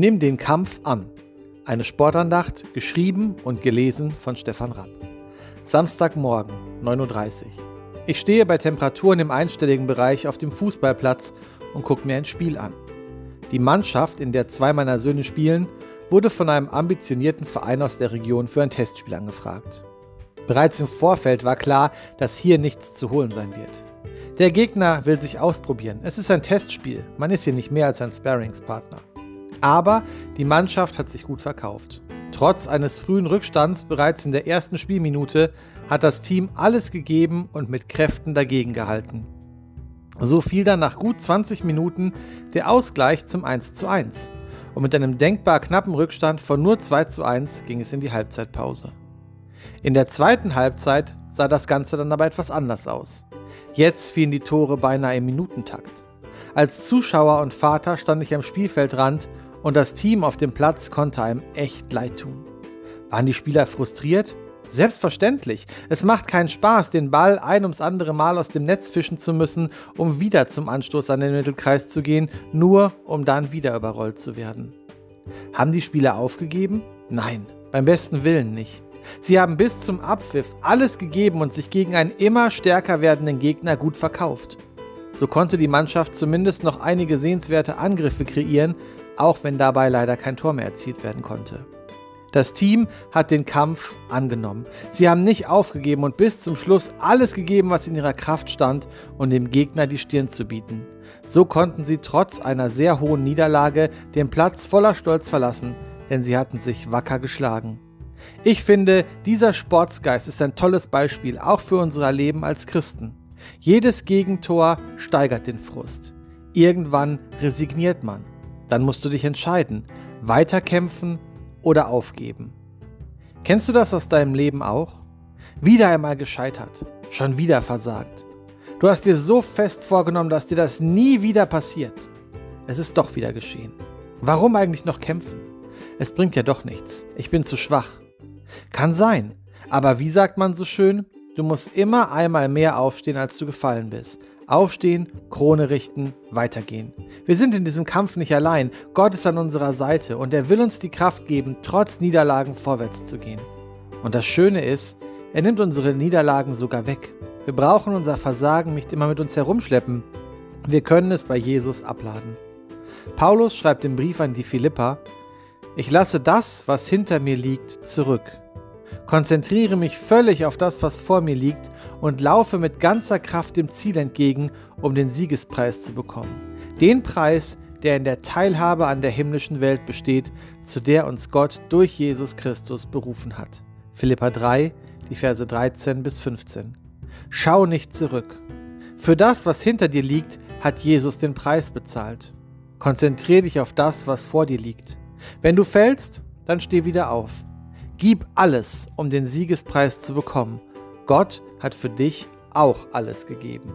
Nimm den Kampf an. Eine Sportandacht, geschrieben und gelesen von Stefan Rapp. Samstagmorgen, 9.30 Uhr. Ich stehe bei Temperaturen im einstelligen Bereich auf dem Fußballplatz und gucke mir ein Spiel an. Die Mannschaft, in der zwei meiner Söhne spielen, wurde von einem ambitionierten Verein aus der Region für ein Testspiel angefragt. Bereits im Vorfeld war klar, dass hier nichts zu holen sein wird. Der Gegner will sich ausprobieren. Es ist ein Testspiel. Man ist hier nicht mehr als ein Sparringspartner. Aber die Mannschaft hat sich gut verkauft. Trotz eines frühen Rückstands bereits in der ersten Spielminute hat das Team alles gegeben und mit Kräften dagegen gehalten. So fiel dann nach gut 20 Minuten der Ausgleich zum 1:1 und mit einem denkbar knappen Rückstand von nur 2:1 ging es in die Halbzeitpause. In der zweiten Halbzeit sah das Ganze dann aber etwas anders aus. Jetzt fielen die Tore beinahe im Minutentakt. Als Zuschauer und Vater stand ich am Spielfeldrand und das Team auf dem Platz konnte einem echt leid tun. Waren die Spieler frustriert? Selbstverständlich. Es macht keinen Spaß, den Ball ein ums andere Mal aus dem Netz fischen zu müssen, um wieder zum Anstoß an den Mittelkreis zu gehen, nur um dann wieder überrollt zu werden. Haben die Spieler aufgegeben? Nein, beim besten Willen nicht. Sie haben bis zum Abpfiff alles gegeben und sich gegen einen immer stärker werdenden Gegner gut verkauft. So konnte die Mannschaft zumindest noch einige sehenswerte Angriffe kreieren, auch wenn dabei leider kein Tor mehr erzielt werden konnte. Das Team hat den Kampf angenommen. Sie haben nicht aufgegeben und bis zum Schluss alles gegeben, was in ihrer Kraft stand, um dem Gegner die Stirn zu bieten. So konnten sie trotz einer sehr hohen Niederlage den Platz voller Stolz verlassen, denn sie hatten sich wacker geschlagen. Ich finde, dieser Sportsgeist ist ein tolles Beispiel auch für unser Leben als Christen. Jedes Gegentor steigert den Frust. Irgendwann resigniert man. Dann musst du dich entscheiden, weiterkämpfen oder aufgeben. Kennst du das aus deinem Leben auch? Wieder einmal gescheitert, schon wieder versagt. Du hast dir so fest vorgenommen, dass dir das nie wieder passiert. Es ist doch wieder geschehen. Warum eigentlich noch kämpfen? Es bringt ja doch nichts. Ich bin zu schwach. Kann sein. Aber wie sagt man so schön? Du musst immer einmal mehr aufstehen, als du gefallen bist. Aufstehen, Krone richten, weitergehen. Wir sind in diesem Kampf nicht allein. Gott ist an unserer Seite und er will uns die Kraft geben, trotz Niederlagen vorwärts zu gehen. Und das Schöne ist, er nimmt unsere Niederlagen sogar weg. Wir brauchen unser Versagen nicht immer mit uns herumschleppen. Wir können es bei Jesus abladen. Paulus schreibt im Brief an die Philippa, ich lasse das, was hinter mir liegt, zurück. Konzentriere mich völlig auf das, was vor mir liegt und laufe mit ganzer Kraft dem Ziel entgegen, um den Siegespreis zu bekommen. Den Preis, der in der Teilhabe an der himmlischen Welt besteht, zu der uns Gott durch Jesus Christus berufen hat. Philippa 3, die Verse 13 bis 15. Schau nicht zurück. Für das, was hinter dir liegt, hat Jesus den Preis bezahlt. Konzentriere dich auf das, was vor dir liegt. Wenn du fällst, dann steh wieder auf. Gib alles, um den Siegespreis zu bekommen. Gott hat für dich auch alles gegeben.